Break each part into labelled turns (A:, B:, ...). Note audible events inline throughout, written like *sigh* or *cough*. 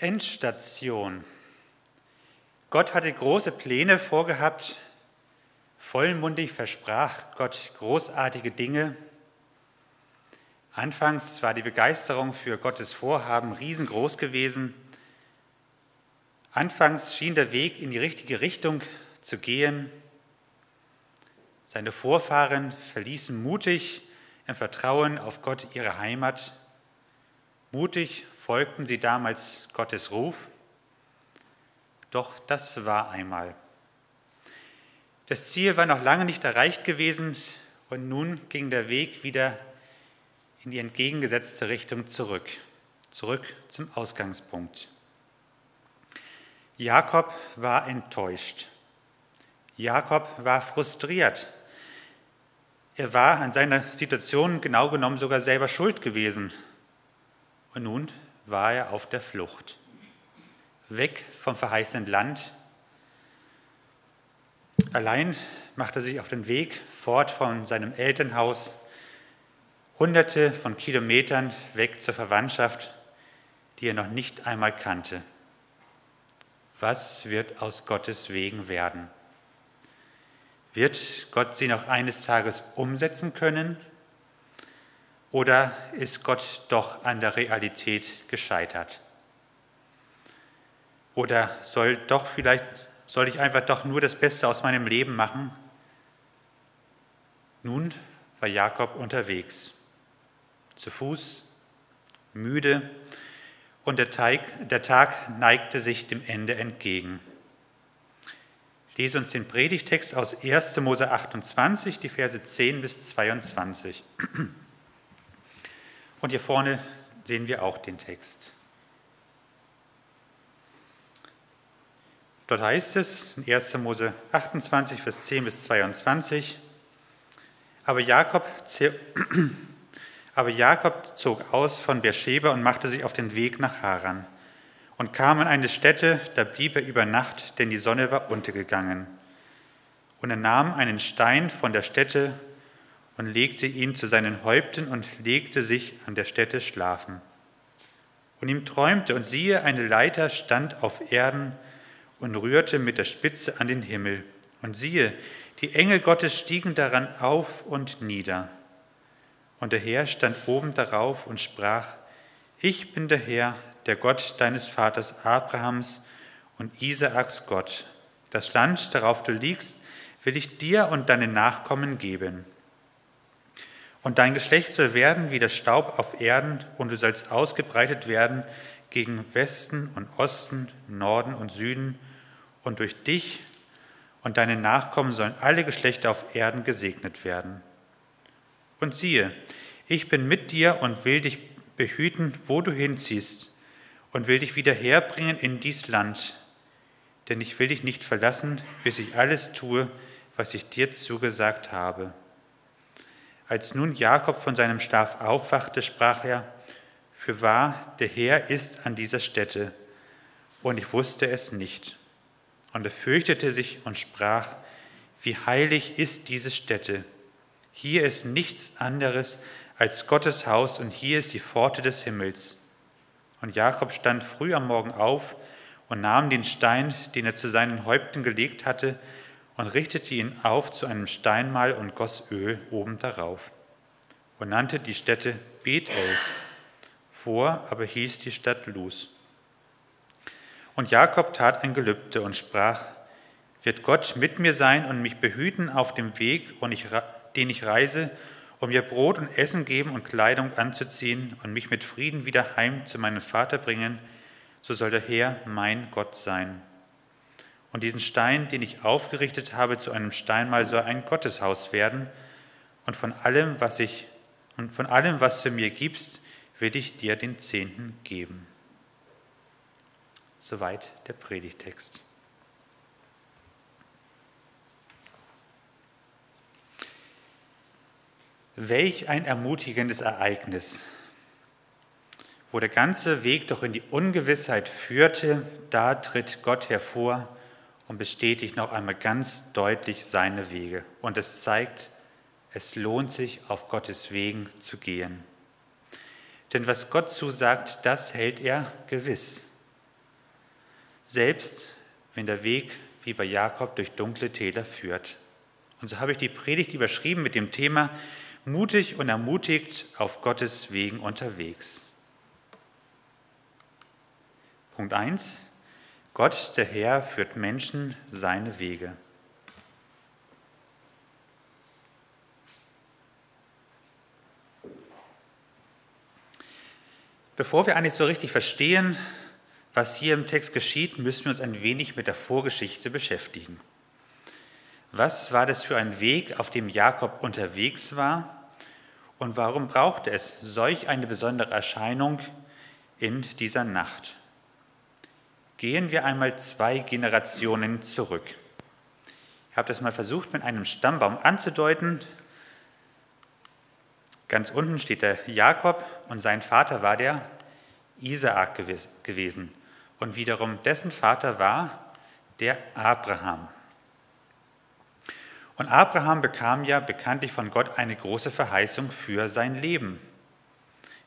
A: Endstation. Gott hatte große Pläne vorgehabt, vollmundig versprach Gott großartige Dinge. Anfangs war die Begeisterung für Gottes Vorhaben riesengroß gewesen. Anfangs schien der Weg in die richtige Richtung zu gehen. Seine Vorfahren verließen mutig im Vertrauen auf Gott ihre Heimat. Mutig folgten sie damals Gottes Ruf. Doch das war einmal. Das Ziel war noch lange nicht erreicht gewesen und nun ging der Weg wieder in die entgegengesetzte Richtung zurück, zurück zum Ausgangspunkt. Jakob war enttäuscht. Jakob war frustriert. Er war an seiner Situation genau genommen sogar selber schuld gewesen. Und nun war er auf der Flucht. Weg vom verheißenen Land. Allein machte er sich auf den Weg fort von seinem Elternhaus, hunderte von Kilometern weg zur Verwandtschaft, die er noch nicht einmal kannte. Was wird aus Gottes Wegen werden? Wird Gott sie noch eines Tages umsetzen können? Oder ist Gott doch an der Realität gescheitert? Oder soll doch vielleicht soll ich einfach doch nur das Beste aus meinem Leben machen? Nun war Jakob unterwegs, zu Fuß, müde, und der, Teig, der Tag neigte sich dem Ende entgegen. Lese uns den Predigtext aus 1. Mose 28, die Verse 10 bis 22. *clears throat* Und hier vorne sehen wir auch den Text. Dort heißt es in 1. Mose 28, Vers 10 bis 22, aber Jakob, *clears throat* aber Jakob zog aus von Beersheba und machte sich auf den Weg nach Haran und kam an eine Stätte, da blieb er über Nacht, denn die Sonne war untergegangen. Und er nahm einen Stein von der Stätte und legte ihn zu seinen Häupten und legte sich an der Stätte schlafen. Und ihm träumte, und siehe, eine Leiter stand auf Erden und rührte mit der Spitze an den Himmel. Und siehe, die Engel Gottes stiegen daran auf und nieder. Und der Herr stand oben darauf und sprach, ich bin der Herr, der Gott deines Vaters Abrahams und Isaaks Gott. Das Land, darauf du liegst, will ich dir und deinen Nachkommen geben. Und dein Geschlecht soll werden wie der Staub auf Erden, und du sollst ausgebreitet werden gegen Westen und Osten, Norden und Süden, und durch dich und deine Nachkommen sollen alle Geschlechter auf Erden gesegnet werden. Und siehe, ich bin mit dir und will dich behüten, wo du hinziehst, und will dich wieder herbringen in dies Land, denn ich will dich nicht verlassen, bis ich alles tue, was ich dir zugesagt habe. Als nun Jakob von seinem Schlaf aufwachte, sprach er, für wahr, der Herr ist an dieser Stätte, und ich wusste es nicht. Und er fürchtete sich und sprach, wie heilig ist diese Stätte. Hier ist nichts anderes als Gottes Haus und hier ist die Pforte des Himmels. Und Jakob stand früh am Morgen auf und nahm den Stein, den er zu seinen Häupten gelegt hatte, und richtete ihn auf zu einem Steinmal und goss Öl oben darauf und nannte die Stätte Bethel. Vor aber hieß die Stadt Luz. Und Jakob tat ein Gelübde und sprach, wird Gott mit mir sein und mich behüten auf dem Weg, den ich reise, um mir Brot und Essen geben und Kleidung anzuziehen und mich mit Frieden wieder heim zu meinem Vater bringen, so soll der Herr mein Gott sein und diesen Stein, den ich aufgerichtet habe, zu einem Steinmal soll ein Gotteshaus werden. Und von allem, was ich und von allem, was du mir gibst, will ich dir den Zehnten geben. Soweit der Predigtext. Welch ein ermutigendes Ereignis, wo der ganze Weg doch in die Ungewissheit führte, da tritt Gott hervor und bestätigt noch einmal ganz deutlich seine Wege. Und es zeigt, es lohnt sich, auf Gottes Wegen zu gehen. Denn was Gott zusagt, das hält er gewiss. selbst wenn der Weg wie bei Jakob durch dunkle Täler führt. Und so habe ich die Predigt überschrieben mit dem Thema mutig und ermutigt auf Gottes Wegen unterwegs. Punkt 1. Gott, der Herr, führt Menschen seine Wege. Bevor wir eigentlich so richtig verstehen, was hier im Text geschieht, müssen wir uns ein wenig mit der Vorgeschichte beschäftigen. Was war das für ein Weg, auf dem Jakob unterwegs war? Und warum brauchte es solch eine besondere Erscheinung in dieser Nacht? Gehen wir einmal zwei Generationen zurück. Ich habe das mal versucht mit einem Stammbaum anzudeuten. Ganz unten steht der Jakob und sein Vater war der Isaak gewesen. Und wiederum dessen Vater war der Abraham. Und Abraham bekam ja bekanntlich von Gott eine große Verheißung für sein Leben.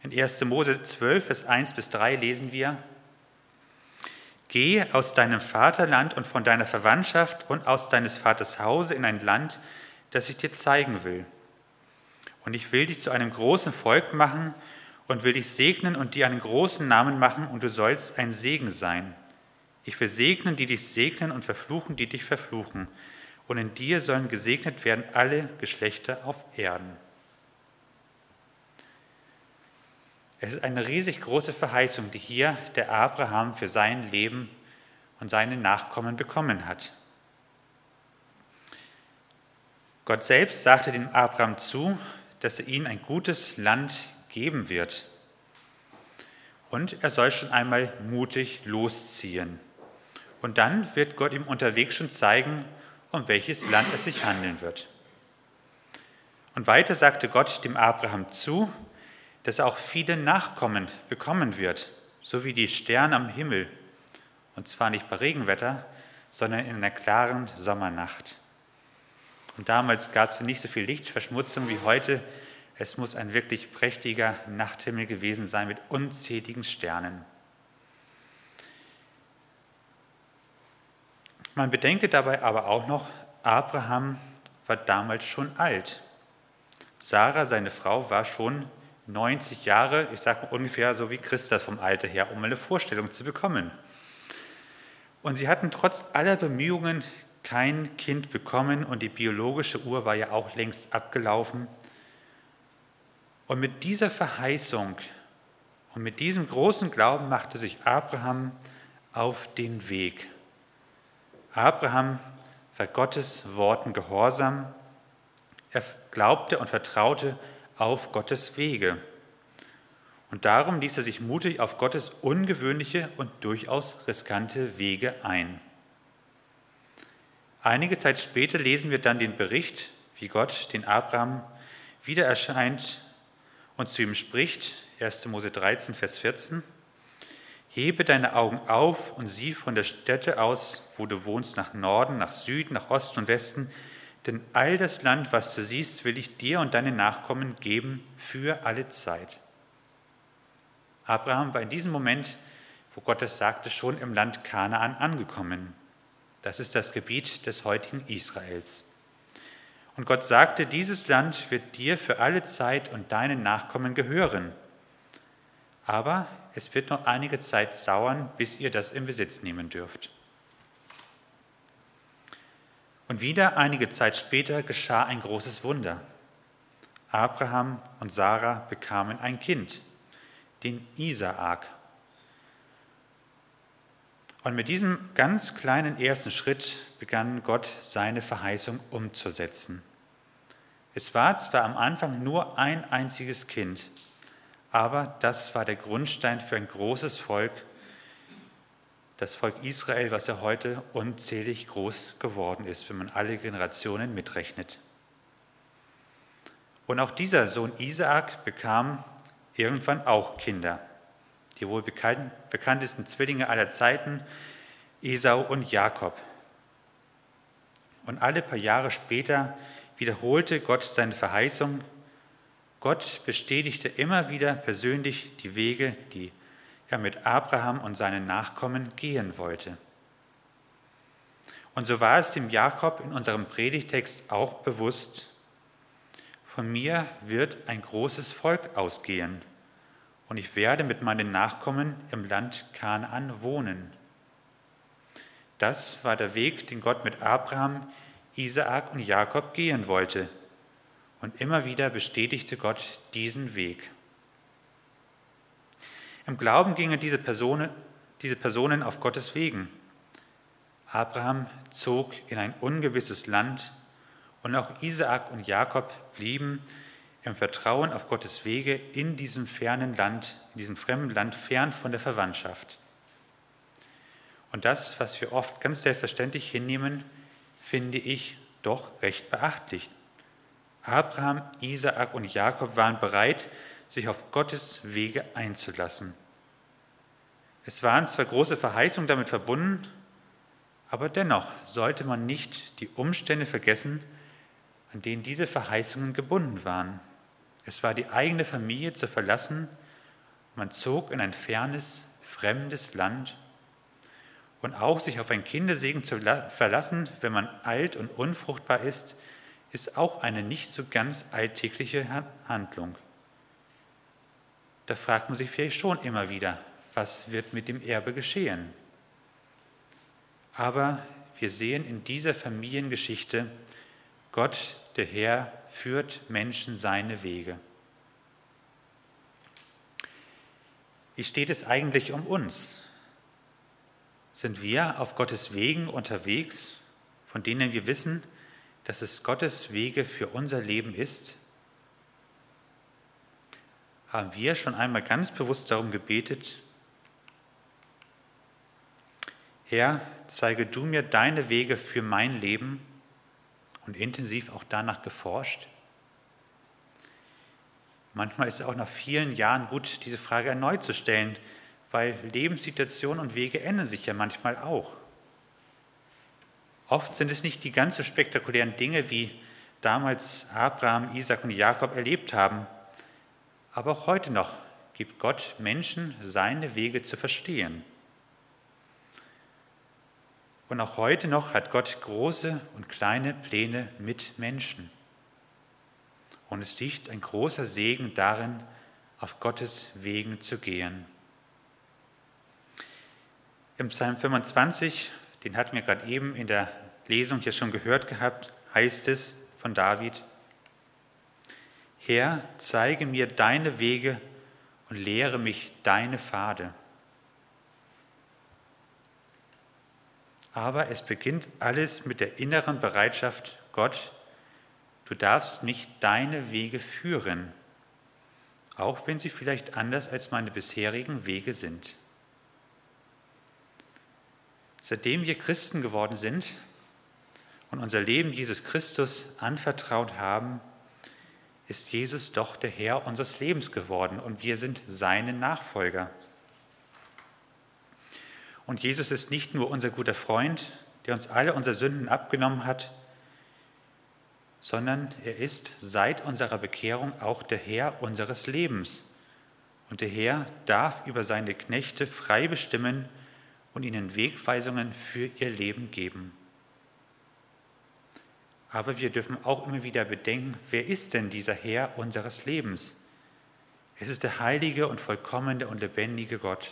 A: In 1. Mose 12, Vers 1 bis 3 lesen wir, Geh aus deinem Vaterland und von deiner Verwandtschaft und aus deines Vaters Hause in ein Land, das ich dir zeigen will. Und ich will dich zu einem großen Volk machen und will dich segnen und dir einen großen Namen machen und du sollst ein Segen sein. Ich will segnen, die dich segnen und verfluchen, die dich verfluchen. Und in dir sollen gesegnet werden alle Geschlechter auf Erden. Es ist eine riesig große Verheißung, die hier der Abraham für sein Leben und seine Nachkommen bekommen hat. Gott selbst sagte dem Abraham zu, dass er ihm ein gutes Land geben wird. Und er soll schon einmal mutig losziehen. Und dann wird Gott ihm unterwegs schon zeigen, um welches Land es sich handeln wird. Und weiter sagte Gott dem Abraham zu, dass er auch viele Nachkommen bekommen wird, so wie die Sterne am Himmel. Und zwar nicht bei Regenwetter, sondern in einer klaren Sommernacht. Und damals gab es nicht so viel Lichtverschmutzung wie heute. Es muss ein wirklich prächtiger Nachthimmel gewesen sein mit unzähligen Sternen. Man bedenke dabei aber auch noch, Abraham war damals schon alt. Sarah, seine Frau, war schon 90 Jahre, ich sage ungefähr so wie Christus vom Alter her, um eine Vorstellung zu bekommen. Und sie hatten trotz aller Bemühungen kein Kind bekommen und die biologische Uhr war ja auch längst abgelaufen. Und mit dieser Verheißung und mit diesem großen Glauben machte sich Abraham auf den Weg. Abraham war Gottes Worten gehorsam. Er glaubte und vertraute auf Gottes Wege. Und darum ließ er sich mutig auf Gottes ungewöhnliche und durchaus riskante Wege ein. Einige Zeit später lesen wir dann den Bericht, wie Gott den Abraham wieder erscheint und zu ihm spricht, 1. Mose 13, Vers 14. Hebe deine Augen auf und sieh von der Stätte aus, wo du wohnst, nach Norden, nach Süden, nach Osten und Westen, denn all das Land, was du siehst, will ich dir und deinen Nachkommen geben für alle Zeit. Abraham war in diesem Moment, wo Gott es sagte, schon im Land Kanaan angekommen. Das ist das Gebiet des heutigen Israels. Und Gott sagte, dieses Land wird dir für alle Zeit und deinen Nachkommen gehören. Aber es wird noch einige Zeit dauern, bis ihr das in Besitz nehmen dürft. Und wieder einige Zeit später geschah ein großes Wunder. Abraham und Sarah bekamen ein Kind, den Isaak. Und mit diesem ganz kleinen ersten Schritt begann Gott seine Verheißung umzusetzen. Es war zwar am Anfang nur ein einziges Kind, aber das war der Grundstein für ein großes Volk, das Volk Israel, was ja heute unzählig groß geworden ist, wenn man alle Generationen mitrechnet. Und auch dieser Sohn Isaak bekam irgendwann auch Kinder. Die wohl bekanntesten Zwillinge aller Zeiten, Esau und Jakob. Und alle paar Jahre später wiederholte Gott seine Verheißung. Gott bestätigte immer wieder persönlich die Wege, die er mit Abraham und seinen Nachkommen gehen wollte. Und so war es dem Jakob in unserem Predigtext auch bewusst, von mir wird ein großes Volk ausgehen und ich werde mit meinen Nachkommen im Land Kanaan wohnen. Das war der Weg, den Gott mit Abraham, Isaak und Jakob gehen wollte. Und immer wieder bestätigte Gott diesen Weg. Im Glauben gingen diese Personen, diese Personen auf Gottes Wegen. Abraham zog in ein ungewisses Land und auch Isaak und Jakob blieben im Vertrauen auf Gottes Wege in diesem fernen Land, in diesem fremden Land, fern von der Verwandtschaft. Und das, was wir oft ganz selbstverständlich hinnehmen, finde ich doch recht beachtlich. Abraham, Isaak und Jakob waren bereit, sich auf Gottes Wege einzulassen. Es waren zwar große Verheißungen damit verbunden, aber dennoch sollte man nicht die Umstände vergessen, an denen diese Verheißungen gebunden waren. Es war die eigene Familie zu verlassen, man zog in ein fernes, fremdes Land und auch sich auf ein Kindersegen zu verlassen, wenn man alt und unfruchtbar ist, ist auch eine nicht so ganz alltägliche Handlung. Da fragt man sich vielleicht schon immer wieder, was wird mit dem Erbe geschehen? Aber wir sehen in dieser Familiengeschichte, Gott, der Herr, führt Menschen seine Wege. Wie steht es eigentlich um uns? Sind wir auf Gottes Wegen unterwegs, von denen wir wissen, dass es Gottes Wege für unser Leben ist? Haben wir schon einmal ganz bewusst darum gebetet, Herr, zeige du mir deine Wege für mein Leben und intensiv auch danach geforscht? Manchmal ist es auch nach vielen Jahren gut, diese Frage erneut zu stellen, weil Lebenssituationen und Wege ändern sich ja manchmal auch. Oft sind es nicht die ganz so spektakulären Dinge, wie damals Abraham, Isaac und Jakob erlebt haben, aber auch heute noch gibt Gott Menschen seine Wege zu verstehen. Und auch heute noch hat Gott große und kleine Pläne mit Menschen. Und es liegt ein großer Segen darin, auf Gottes Wegen zu gehen. Im Psalm 25, den hatten wir gerade eben in der Lesung hier schon gehört gehabt, heißt es von David, Herr, zeige mir deine Wege und lehre mich deine Pfade. Aber es beginnt alles mit der inneren Bereitschaft, Gott, du darfst mich deine Wege führen, auch wenn sie vielleicht anders als meine bisherigen Wege sind. Seitdem wir Christen geworden sind und unser Leben Jesus Christus anvertraut haben, ist Jesus doch der Herr unseres Lebens geworden und wir sind seine Nachfolger. Und Jesus ist nicht nur unser guter Freund, der uns alle unsere Sünden abgenommen hat, sondern er ist seit unserer Bekehrung auch der Herr unseres Lebens. Und der Herr darf über seine Knechte frei bestimmen und ihnen Wegweisungen für ihr Leben geben. Aber wir dürfen auch immer wieder bedenken, wer ist denn dieser Herr unseres Lebens? Es ist der heilige und vollkommene und lebendige Gott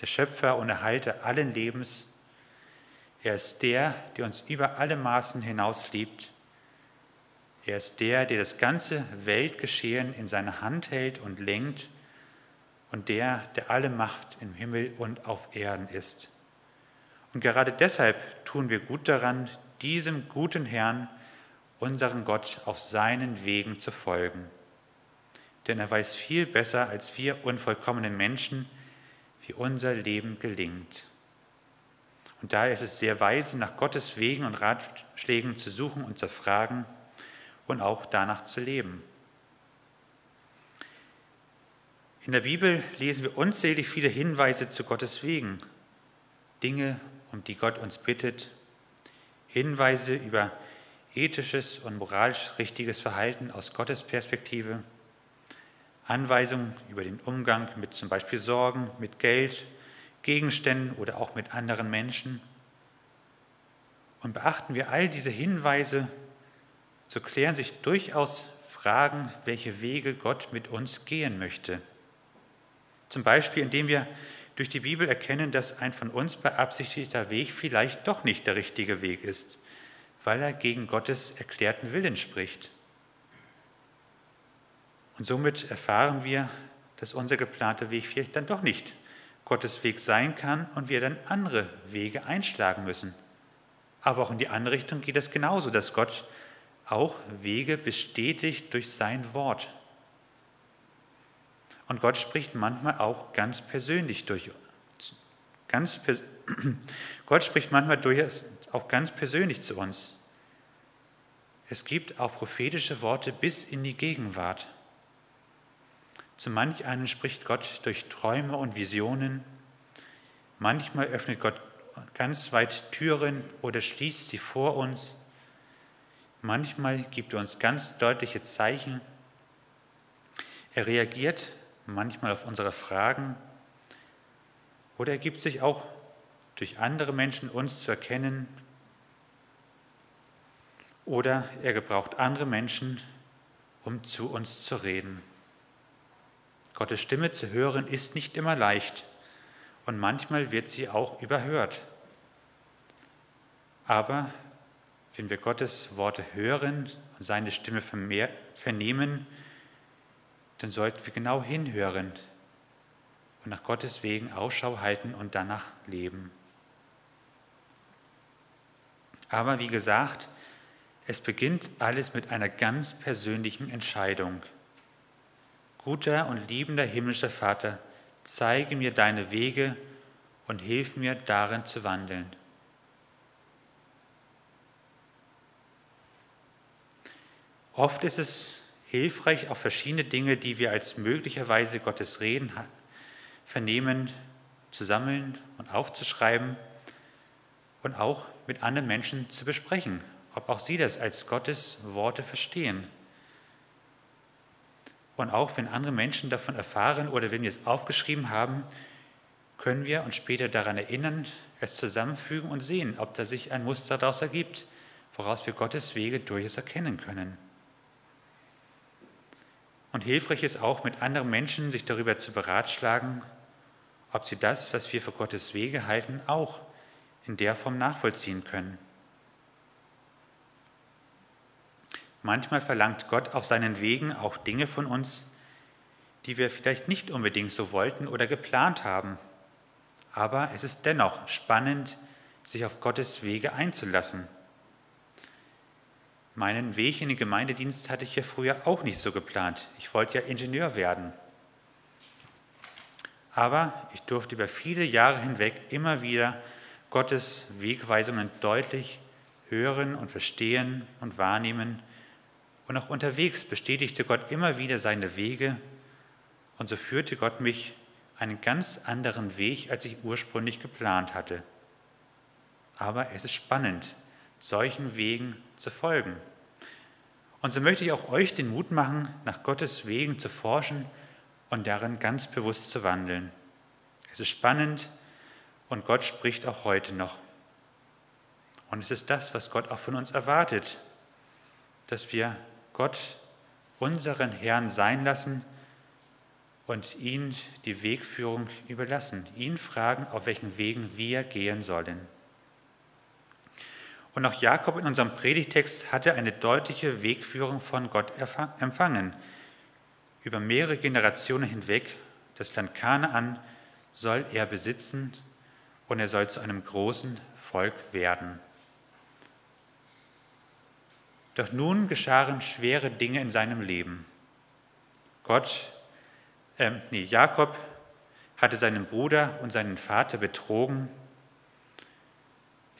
A: der Schöpfer und Erhalter allen Lebens. Er ist der, der uns über alle Maßen hinaus liebt. Er ist der, der das ganze Weltgeschehen in seiner Hand hält und lenkt und der, der alle Macht im Himmel und auf Erden ist. Und gerade deshalb tun wir gut daran, diesem guten Herrn, unseren Gott, auf seinen Wegen zu folgen. Denn er weiß viel besser als wir unvollkommenen Menschen, wie unser Leben gelingt. Und daher ist es sehr weise, nach Gottes Wegen und Ratschlägen zu suchen und zu fragen und auch danach zu leben. In der Bibel lesen wir unzählig viele Hinweise zu Gottes Wegen, Dinge, um die Gott uns bittet, Hinweise über ethisches und moralisch richtiges Verhalten aus Gottes Perspektive Anweisungen über den Umgang mit zum Beispiel Sorgen, mit Geld, Gegenständen oder auch mit anderen Menschen. Und beachten wir all diese Hinweise, so klären sich durchaus Fragen, welche Wege Gott mit uns gehen möchte. Zum Beispiel, indem wir durch die Bibel erkennen, dass ein von uns beabsichtigter Weg vielleicht doch nicht der richtige Weg ist, weil er gegen Gottes erklärten Willen spricht. Und somit erfahren wir, dass unser geplanter Weg vielleicht dann doch nicht Gottes Weg sein kann und wir dann andere Wege einschlagen müssen. Aber auch in die andere Richtung geht es genauso, dass Gott auch Wege bestätigt durch sein Wort. Und Gott spricht manchmal auch ganz persönlich durch ganz *clears throat* Gott spricht manchmal durch, auch ganz persönlich zu uns. Es gibt auch prophetische Worte bis in die Gegenwart. Zu manch einen spricht Gott durch Träume und Visionen. Manchmal öffnet Gott ganz weit Türen oder schließt sie vor uns. Manchmal gibt er uns ganz deutliche Zeichen. Er reagiert manchmal auf unsere Fragen oder er gibt sich auch durch andere Menschen uns zu erkennen oder er gebraucht andere Menschen, um zu uns zu reden. Gottes Stimme zu hören ist nicht immer leicht und manchmal wird sie auch überhört. Aber wenn wir Gottes Worte hören und seine Stimme vernehmen, dann sollten wir genau hinhören und nach Gottes Wegen Ausschau halten und danach leben. Aber wie gesagt, es beginnt alles mit einer ganz persönlichen Entscheidung. Guter und liebender himmlischer Vater, zeige mir deine Wege und hilf mir darin zu wandeln. Oft ist es hilfreich, auch verschiedene Dinge, die wir als möglicherweise Gottes Reden vernehmen, zu sammeln und aufzuschreiben und auch mit anderen Menschen zu besprechen, ob auch sie das als Gottes Worte verstehen. Und auch wenn andere Menschen davon erfahren oder wenn wir es aufgeschrieben haben, können wir uns später daran erinnern, es zusammenfügen und sehen, ob da sich ein Muster daraus ergibt, woraus wir Gottes Wege durchaus erkennen können. Und hilfreich ist auch, mit anderen Menschen sich darüber zu beratschlagen, ob sie das, was wir für Gottes Wege halten, auch in der Form nachvollziehen können. Manchmal verlangt Gott auf seinen Wegen auch Dinge von uns, die wir vielleicht nicht unbedingt so wollten oder geplant haben. Aber es ist dennoch spannend, sich auf Gottes Wege einzulassen. Meinen Weg in den Gemeindedienst hatte ich ja früher auch nicht so geplant. Ich wollte ja Ingenieur werden. Aber ich durfte über viele Jahre hinweg immer wieder Gottes Wegweisungen deutlich hören und verstehen und wahrnehmen. Und auch unterwegs bestätigte Gott immer wieder seine Wege. Und so führte Gott mich einen ganz anderen Weg, als ich ursprünglich geplant hatte. Aber es ist spannend, solchen Wegen zu folgen. Und so möchte ich auch euch den Mut machen, nach Gottes Wegen zu forschen und darin ganz bewusst zu wandeln. Es ist spannend und Gott spricht auch heute noch. Und es ist das, was Gott auch von uns erwartet, dass wir Gott unseren Herrn sein lassen und ihn die Wegführung überlassen, ihn fragen, auf welchen Wegen wir gehen sollen. Und auch Jakob in unserem Predigtext hatte eine deutliche Wegführung von Gott empfangen. Über mehrere Generationen hinweg, das Land Kanaan soll er besitzen und er soll zu einem großen Volk werden. Doch nun geschahen schwere Dinge in seinem Leben. Gott, äh, nee, Jakob hatte seinen Bruder und seinen Vater betrogen.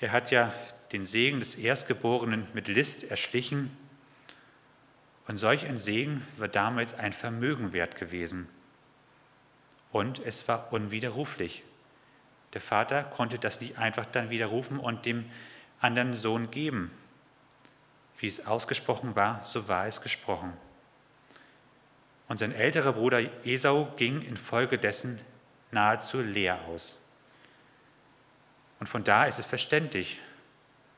A: Er hat ja den Segen des Erstgeborenen mit List erschlichen. Und solch ein Segen war damals ein Vermögen wert gewesen. Und es war unwiderruflich. Der Vater konnte das nicht einfach dann widerrufen und dem anderen Sohn geben. Wie es ausgesprochen war, so war es gesprochen. Und sein älterer Bruder Esau ging infolgedessen nahezu leer aus. Und von da ist es verständlich,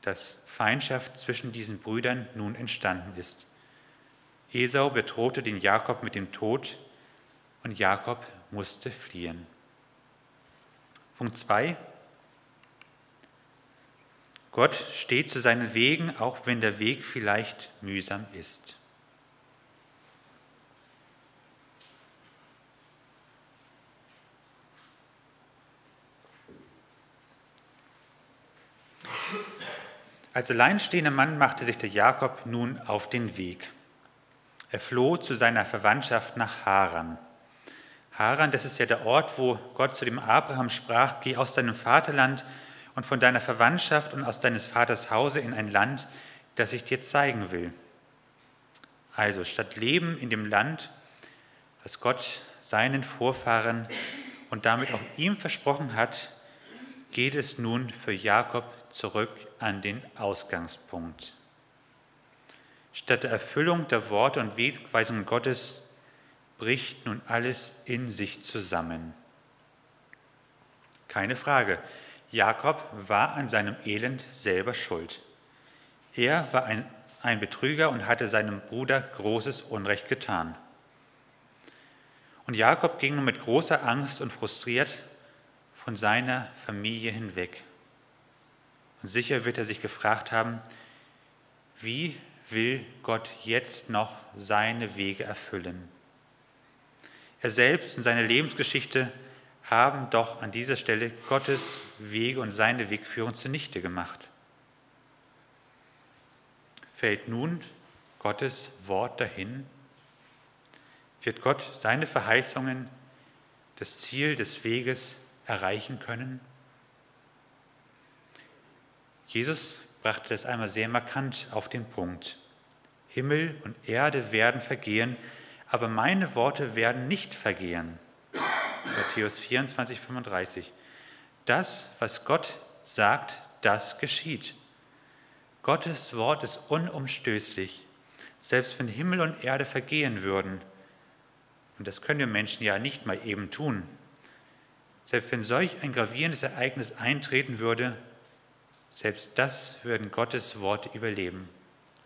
A: dass Feindschaft zwischen diesen Brüdern nun entstanden ist. Esau bedrohte den Jakob mit dem Tod und Jakob musste fliehen. Punkt 2. Gott steht zu seinen Wegen, auch wenn der Weg vielleicht mühsam ist. Als alleinstehender Mann machte sich der Jakob nun auf den Weg. Er floh zu seiner Verwandtschaft nach Haran. Haran, das ist ja der Ort, wo Gott zu dem Abraham sprach, geh aus deinem Vaterland und von deiner Verwandtschaft und aus deines Vaters Hause in ein Land, das ich dir zeigen will. Also statt Leben in dem Land, das Gott seinen Vorfahren und damit auch ihm versprochen hat, geht es nun für Jakob zurück an den Ausgangspunkt. Statt der Erfüllung der Worte und Wegweisungen Gottes bricht nun alles in sich zusammen. Keine Frage, Jakob war an seinem Elend selber schuld. Er war ein, ein Betrüger und hatte seinem Bruder großes Unrecht getan. Und Jakob ging nun mit großer Angst und frustriert von seiner Familie hinweg. Und sicher wird er sich gefragt haben, wie will Gott jetzt noch seine Wege erfüllen? Er selbst und seine Lebensgeschichte haben doch an dieser Stelle Gottes Wege und seine Wegführung zunichte gemacht. Fällt nun Gottes Wort dahin? Wird Gott seine Verheißungen, das Ziel des Weges erreichen können? Jesus brachte das einmal sehr markant auf den Punkt. Himmel und Erde werden vergehen, aber meine Worte werden nicht vergehen. Matthäus 24, 35. Das, was Gott sagt, das geschieht. Gottes Wort ist unumstößlich. Selbst wenn Himmel und Erde vergehen würden, und das können wir Menschen ja nicht mal eben tun, selbst wenn solch ein gravierendes Ereignis eintreten würde, selbst das würden Gottes Worte überleben.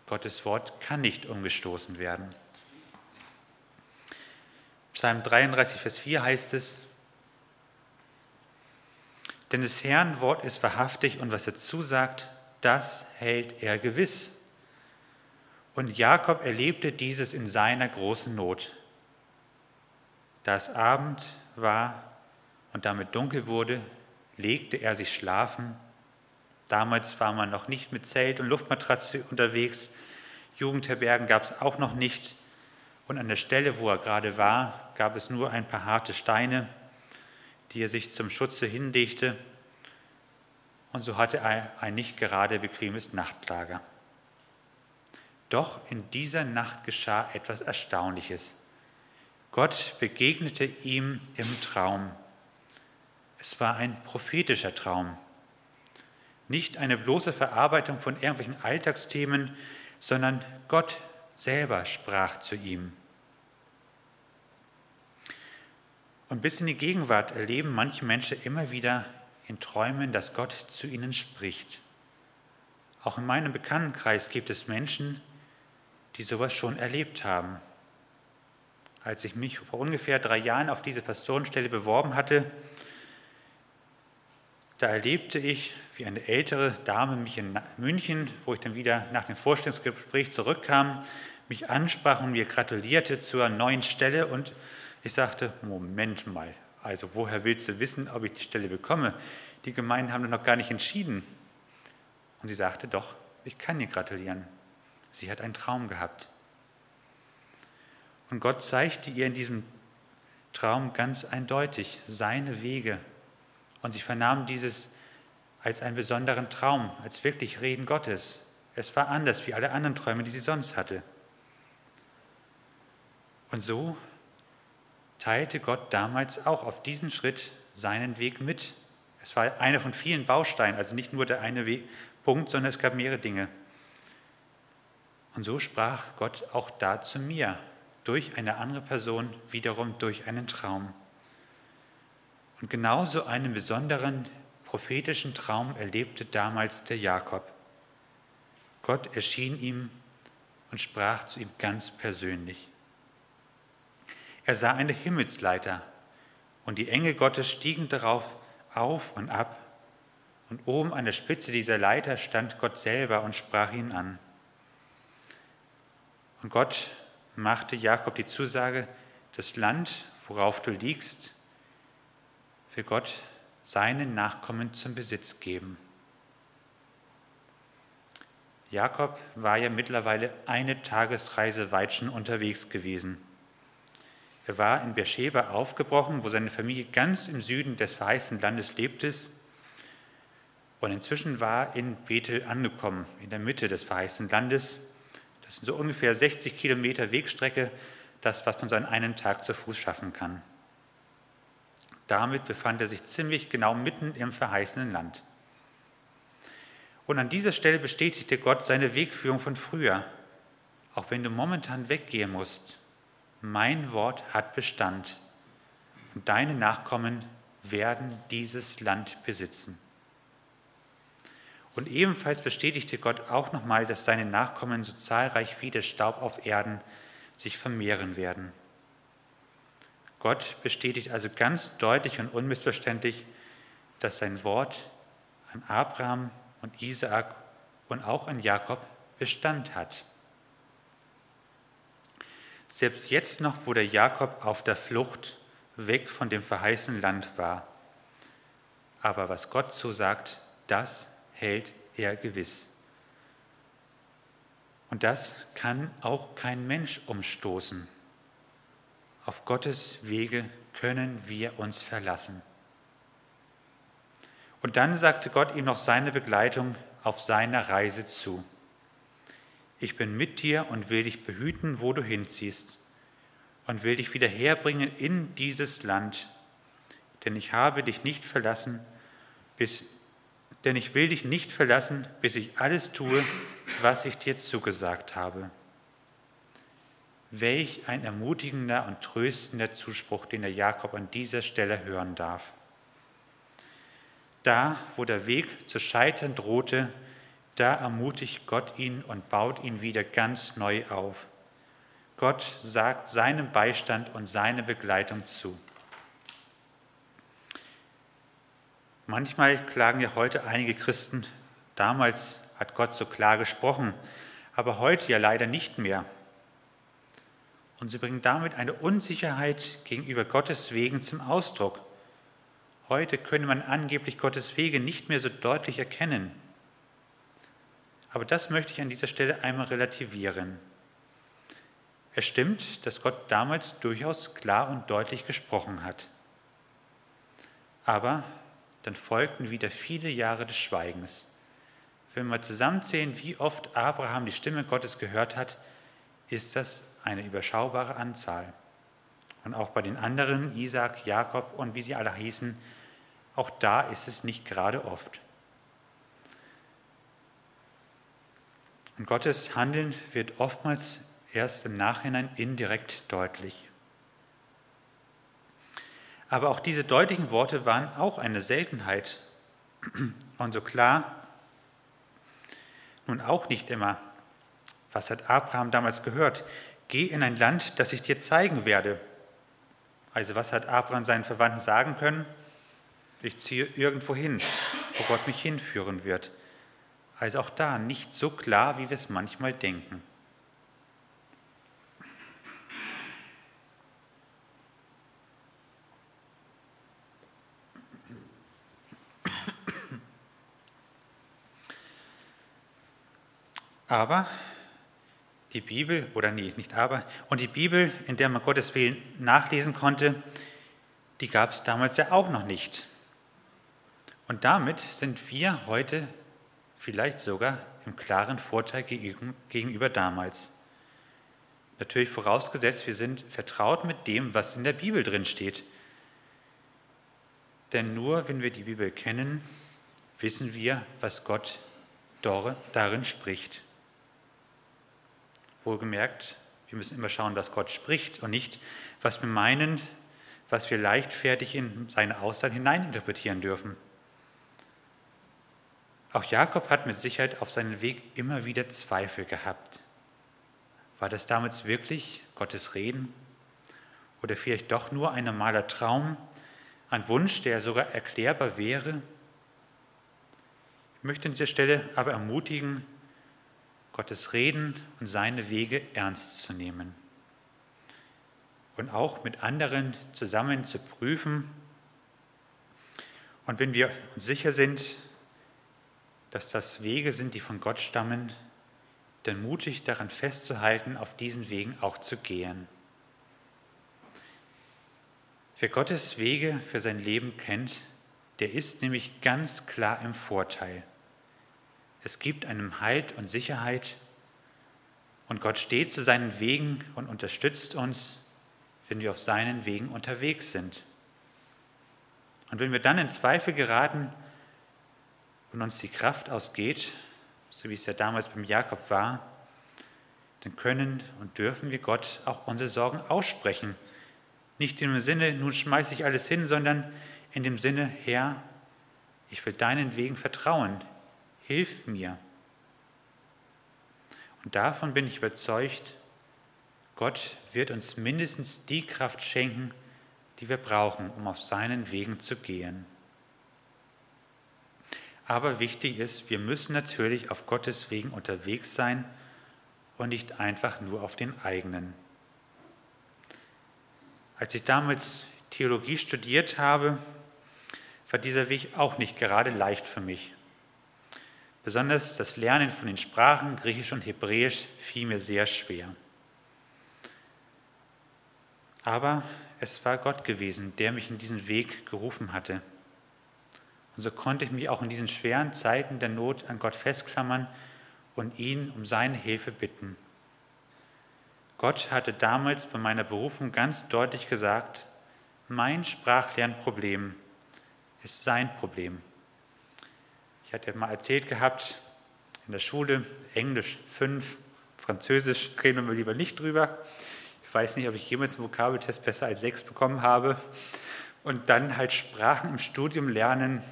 A: Gottes Wort kann nicht umgestoßen werden. Psalm 33, Vers 4 heißt es, denn des Herrn Wort ist wahrhaftig und was er zusagt, das hält er gewiss. Und Jakob erlebte dieses in seiner großen Not. Da es Abend war und damit dunkel wurde, legte er sich schlafen Damals war man noch nicht mit Zelt und Luftmatratze unterwegs. Jugendherbergen gab es auch noch nicht. Und an der Stelle, wo er gerade war, gab es nur ein paar harte Steine, die er sich zum Schutze hinlegte. Und so hatte er ein nicht gerade bequemes Nachtlager. Doch in dieser Nacht geschah etwas Erstaunliches. Gott begegnete ihm im Traum. Es war ein prophetischer Traum. Nicht eine bloße Verarbeitung von irgendwelchen Alltagsthemen, sondern Gott selber sprach zu ihm. Und bis in die Gegenwart erleben manche Menschen immer wieder in Träumen, dass Gott zu ihnen spricht. Auch in meinem Bekanntenkreis gibt es Menschen, die sowas schon erlebt haben. Als ich mich vor ungefähr drei Jahren auf diese Pastorenstelle beworben hatte, da erlebte ich, wie eine ältere Dame mich in München, wo ich dann wieder nach dem Vorstellungsgespräch zurückkam, mich ansprach und mir gratulierte zur neuen Stelle. Und ich sagte, Moment mal, also woher willst du wissen, ob ich die Stelle bekomme? Die Gemeinden haben noch gar nicht entschieden. Und sie sagte, doch, ich kann ihr gratulieren. Sie hat einen Traum gehabt. Und Gott zeigte ihr in diesem Traum ganz eindeutig seine Wege, und sie vernahm dieses als einen besonderen Traum, als wirklich Reden Gottes. Es war anders wie alle anderen Träume, die sie sonst hatte. Und so teilte Gott damals auch auf diesen Schritt seinen Weg mit. Es war einer von vielen Bausteinen, also nicht nur der eine Punkt, sondern es gab mehrere Dinge. Und so sprach Gott auch da zu mir, durch eine andere Person, wiederum durch einen Traum. Und genauso einen besonderen prophetischen Traum erlebte damals der Jakob. Gott erschien ihm und sprach zu ihm ganz persönlich. Er sah eine Himmelsleiter und die Engel Gottes stiegen darauf auf und ab. Und oben an der Spitze dieser Leiter stand Gott selber und sprach ihn an. Und Gott machte Jakob die Zusage, das Land, worauf du liegst, für Gott seinen Nachkommen zum Besitz geben. Jakob war ja mittlerweile eine Tagesreise weit schon unterwegs gewesen. Er war in Beersheba aufgebrochen, wo seine Familie ganz im Süden des verheißenen Landes lebte. Und inzwischen war in Bethel angekommen, in der Mitte des verheißenen Landes. Das sind so ungefähr 60 Kilometer Wegstrecke, das, was man so an einem Tag zu Fuß schaffen kann. Damit befand er sich ziemlich genau mitten im verheißenen Land. Und an dieser Stelle bestätigte Gott seine Wegführung von früher. Auch wenn du momentan weggehen musst, mein Wort hat Bestand und deine Nachkommen werden dieses Land besitzen. Und ebenfalls bestätigte Gott auch nochmal, dass seine Nachkommen so zahlreich wie der Staub auf Erden sich vermehren werden. Gott bestätigt also ganz deutlich und unmissverständlich, dass sein Wort an Abraham und Isaak und auch an Jakob Bestand hat. Selbst jetzt noch, wo der Jakob auf der Flucht weg von dem verheißenen Land war. Aber was Gott so sagt, das hält er gewiss. Und das kann auch kein Mensch umstoßen. Auf Gottes Wege können wir uns verlassen. Und dann sagte Gott ihm noch seine Begleitung auf seiner Reise zu. Ich bin mit dir und will dich behüten, wo du hinziehst, und will dich wieder herbringen in dieses Land, denn ich habe dich nicht verlassen, bis, denn ich will dich nicht verlassen, bis ich alles tue, was ich dir zugesagt habe. Welch ein ermutigender und tröstender Zuspruch, den der Jakob an dieser Stelle hören darf. Da, wo der Weg zu scheitern drohte, da ermutigt Gott ihn und baut ihn wieder ganz neu auf. Gott sagt seinem Beistand und seine Begleitung zu. Manchmal klagen ja heute einige Christen, damals hat Gott so klar gesprochen, aber heute ja leider nicht mehr. Und sie bringen damit eine Unsicherheit gegenüber Gottes Wegen zum Ausdruck. Heute könne man angeblich Gottes Wege nicht mehr so deutlich erkennen. Aber das möchte ich an dieser Stelle einmal relativieren. Es stimmt, dass Gott damals durchaus klar und deutlich gesprochen hat. Aber dann folgten wieder viele Jahre des Schweigens. Wenn wir zusammenzählen, wie oft Abraham die Stimme Gottes gehört hat, ist das eine überschaubare Anzahl. Und auch bei den anderen, Isaac, Jakob und wie sie alle hießen, auch da ist es nicht gerade oft. Und Gottes Handeln wird oftmals erst im Nachhinein indirekt deutlich. Aber auch diese deutlichen Worte waren auch eine Seltenheit. *clears throat* Und so klar, nun auch nicht immer. Was hat Abraham damals gehört? Geh in ein Land, das ich dir zeigen werde. Also was hat Abraham seinen Verwandten sagen können? Ich ziehe irgendwo hin, wo Gott mich hinführen wird. Also auch da nicht so klar, wie wir es manchmal denken. Aber die Bibel, oder nee, nicht aber, und die Bibel, in der man Gottes Willen nachlesen konnte, die gab es damals ja auch noch nicht. Und damit sind wir heute vielleicht sogar im klaren Vorteil gegenüber damals. Natürlich vorausgesetzt, wir sind vertraut mit dem, was in der Bibel drin steht. Denn nur wenn wir die Bibel kennen, wissen wir, was Gott darin spricht. Wohlgemerkt, wir müssen immer schauen, was Gott spricht und nicht, was wir meinen, was wir leichtfertig in seine Aussagen hineininterpretieren dürfen. Auch Jakob hat mit Sicherheit auf seinem Weg immer wieder Zweifel gehabt. War das damals wirklich Gottes Reden? Oder vielleicht doch nur ein normaler Traum, ein Wunsch, der sogar erklärbar wäre? Ich möchte an dieser Stelle aber ermutigen, Gottes Reden und seine Wege ernst zu nehmen und auch mit anderen zusammen zu prüfen. Und wenn wir uns sicher sind, dass das Wege sind, die von Gott stammen, dann mutig daran festzuhalten, auf diesen Wegen auch zu gehen. Wer Gottes Wege für sein Leben kennt, der ist nämlich ganz klar im Vorteil. Es gibt einem Halt und Sicherheit und Gott steht zu seinen Wegen und unterstützt uns, wenn wir auf seinen Wegen unterwegs sind. Und wenn wir dann in Zweifel geraten und uns die Kraft ausgeht, so wie es ja damals beim Jakob war, dann können und dürfen wir Gott auch unsere Sorgen aussprechen. Nicht im Sinne, nun schmeiße ich alles hin, sondern in dem Sinne, Herr, ich will deinen Wegen vertrauen. Hilf mir. Und davon bin ich überzeugt, Gott wird uns mindestens die Kraft schenken, die wir brauchen, um auf seinen Wegen zu gehen. Aber wichtig ist, wir müssen natürlich auf Gottes Wegen unterwegs sein und nicht einfach nur auf den eigenen. Als ich damals Theologie studiert habe, war dieser Weg auch nicht gerade leicht für mich. Besonders das Lernen von den Sprachen Griechisch und Hebräisch fiel mir sehr schwer. Aber es war Gott gewesen, der mich in diesen Weg gerufen hatte. Und so konnte ich mich auch in diesen schweren Zeiten der Not an Gott festklammern und ihn um seine Hilfe bitten. Gott hatte damals bei meiner Berufung ganz deutlich gesagt, mein Sprachlernproblem ist sein Problem. Ich hatte mal erzählt gehabt, in der Schule Englisch 5, Französisch reden wir lieber nicht drüber weiß nicht, ob ich jemals einen Vokabeltest besser als sechs bekommen habe. Und dann halt Sprachen im Studium lernen.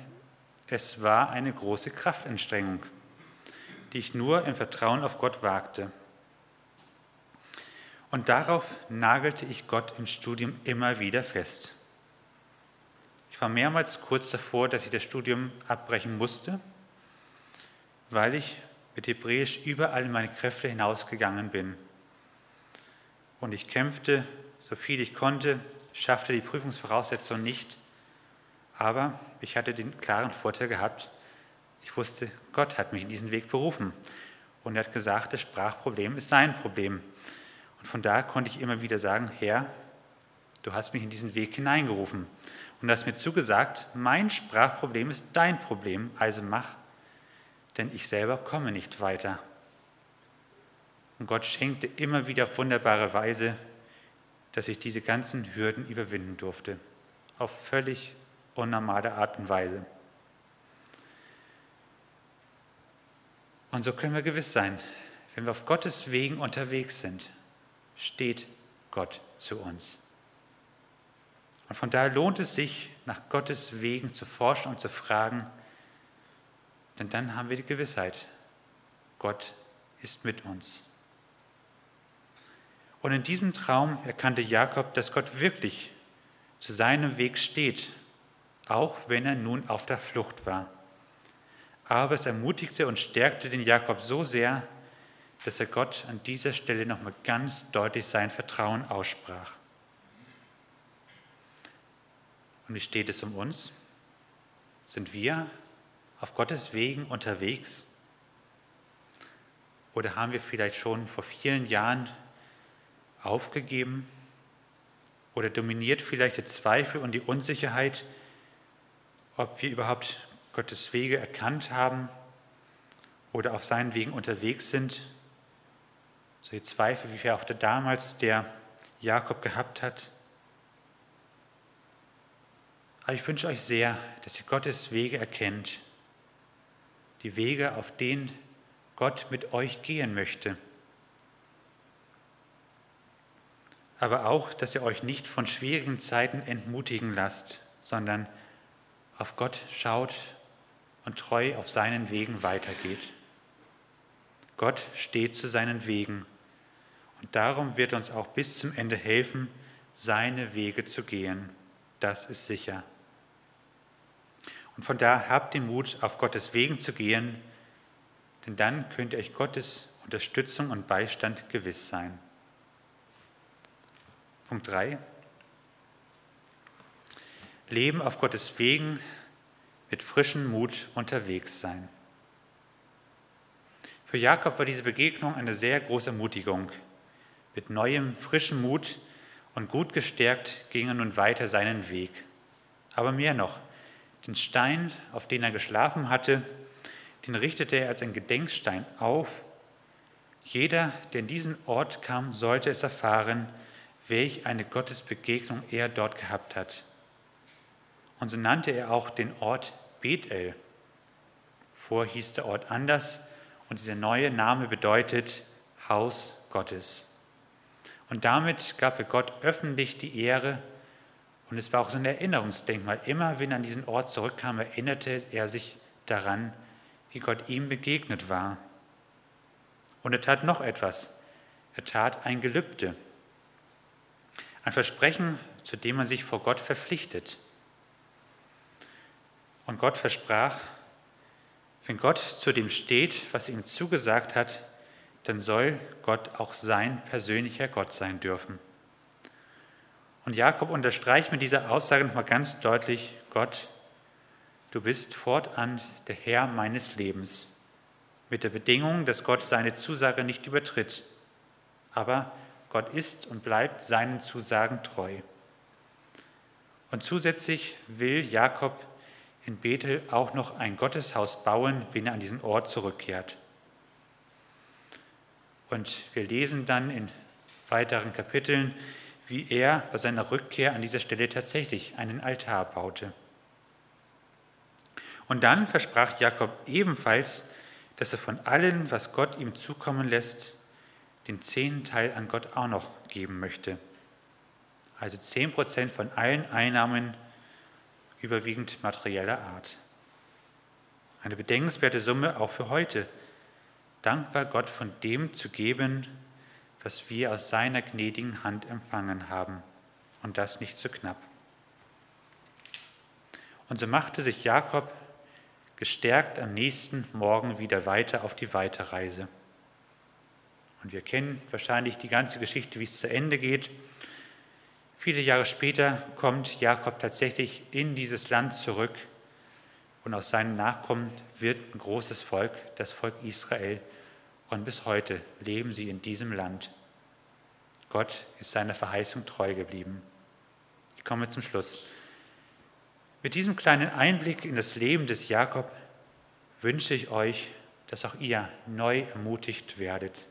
A: Es war eine große Kraftanstrengung, die ich nur im Vertrauen auf Gott wagte. Und darauf nagelte ich Gott im Studium immer wieder fest. War mehrmals kurz davor, dass ich das Studium abbrechen musste, weil ich mit Hebräisch überall in meine Kräfte hinausgegangen bin. Und ich kämpfte so viel ich konnte, schaffte die Prüfungsvoraussetzungen nicht. Aber ich hatte den klaren Vorteil gehabt, ich wusste, Gott hat mich in diesen Weg berufen. Und er hat gesagt, das Sprachproblem ist sein Problem. Und von da konnte ich immer wieder sagen, Herr, du hast mich in diesen Weg hineingerufen. Und hast mir zugesagt, mein Sprachproblem ist dein Problem, also mach, denn ich selber komme nicht weiter. Und Gott schenkte immer wieder auf wunderbare Weise, dass ich diese ganzen Hürden überwinden durfte. Auf völlig unnormale Art und Weise. Und so können wir gewiss sein, wenn wir auf Gottes Wegen unterwegs sind, steht Gott zu uns. Und von daher lohnt es sich, nach Gottes Wegen zu forschen und zu fragen, denn dann haben wir die Gewissheit, Gott ist mit uns. Und in diesem Traum erkannte Jakob, dass Gott wirklich zu seinem Weg steht, auch wenn er nun auf der Flucht war. Aber es ermutigte und stärkte den Jakob so sehr, dass er Gott an dieser Stelle nochmal ganz deutlich sein Vertrauen aussprach. Und wie steht es um uns? Sind wir auf Gottes Wegen unterwegs? Oder haben wir vielleicht schon vor vielen Jahren aufgegeben? Oder dominiert vielleicht der Zweifel und die Unsicherheit, ob wir überhaupt Gottes Wege erkannt haben oder auf seinen Wegen unterwegs sind? Solche Zweifel, wie auch der damals der Jakob gehabt hat. Aber ich wünsche euch sehr, dass ihr Gottes Wege erkennt, die Wege, auf denen Gott mit euch gehen möchte. aber auch, dass ihr euch nicht von schwierigen Zeiten entmutigen lasst, sondern auf Gott schaut und treu auf seinen Wegen weitergeht. Gott steht zu seinen Wegen und darum wird uns auch bis zum Ende helfen, seine Wege zu gehen. Das ist sicher. Und von da habt den Mut, auf Gottes Wegen zu gehen, denn dann könnt ihr euch Gottes Unterstützung und Beistand gewiss sein. Punkt 3. Leben auf Gottes Wegen mit frischem Mut unterwegs sein. Für Jakob war diese Begegnung eine sehr große Ermutigung. Mit neuem, frischem Mut und gut gestärkt ging er nun weiter seinen Weg. Aber mehr noch, den Stein, auf den er geschlafen hatte, den richtete er als ein Gedenkstein auf. Jeder, der in diesen Ort kam, sollte es erfahren, welch eine Gottesbegegnung er dort gehabt hat. Und so nannte er auch den Ort Bethel. Vor hieß der Ort anders und dieser neue Name bedeutet Haus Gottes. Und damit gab er Gott öffentlich die Ehre und es war auch so ein Erinnerungsdenkmal. Immer wenn er an diesen Ort zurückkam, erinnerte er sich daran, wie Gott ihm begegnet war. Und er tat noch etwas. Er tat ein Gelübde. Ein Versprechen, zu dem man sich vor Gott verpflichtet. Und Gott versprach, wenn Gott zu dem steht, was ihm zugesagt hat, dann soll Gott auch sein persönlicher Gott sein dürfen. Und Jakob unterstreicht mit dieser Aussage nochmal ganz deutlich, Gott, du bist fortan der Herr meines Lebens, mit der Bedingung, dass Gott seine Zusage nicht übertritt. Aber Gott ist und bleibt seinen Zusagen treu. Und zusätzlich will Jakob in Bethel auch noch ein Gotteshaus bauen, wenn er an diesen Ort zurückkehrt. Und wir lesen dann in weiteren Kapiteln, wie er bei seiner Rückkehr an dieser Stelle tatsächlich einen Altar baute. Und dann versprach Jakob ebenfalls, dass er von allem, was Gott ihm zukommen lässt, den zehnten Teil an Gott auch noch geben möchte. Also zehn Prozent von allen Einnahmen, überwiegend materieller Art. Eine bedenkenswerte Summe auch für heute, dankbar Gott von dem zu geben, was wir aus seiner gnädigen Hand empfangen haben, und das nicht zu knapp. Und so machte sich Jakob gestärkt am nächsten Morgen wieder weiter auf die Weiterreise. Und wir kennen wahrscheinlich die ganze Geschichte, wie es zu Ende geht. Viele Jahre später kommt Jakob tatsächlich in dieses Land zurück und aus seinen Nachkommen wird ein großes Volk, das Volk Israel, und bis heute leben sie in diesem Land. Gott ist seiner Verheißung treu geblieben. Ich komme zum Schluss. Mit diesem kleinen Einblick in das Leben des Jakob wünsche ich euch, dass auch ihr neu ermutigt werdet.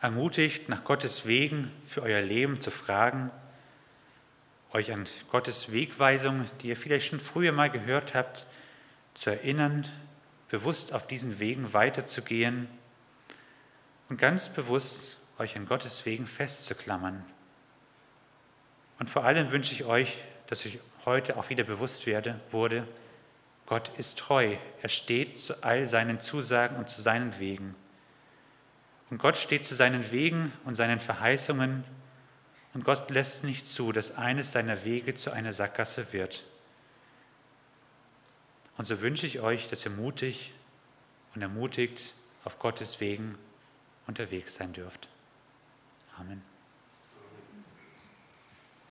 A: Ermutigt, nach Gottes Wegen für euer Leben zu fragen, euch an Gottes Wegweisung, die ihr vielleicht schon früher mal gehört habt, zu erinnern bewusst auf diesen Wegen weiterzugehen und ganz bewusst euch an Gottes Wegen festzuklammern. Und vor allem wünsche ich euch, dass ich heute auch wieder bewusst werde, wurde, Gott ist treu. Er steht zu all seinen Zusagen und zu seinen Wegen. Und Gott steht zu seinen Wegen und seinen Verheißungen. Und Gott lässt nicht zu, dass eines seiner Wege zu einer Sackgasse wird. Und so wünsche ich euch, dass ihr mutig und ermutigt auf Gottes Wegen unterwegs sein dürft. Amen.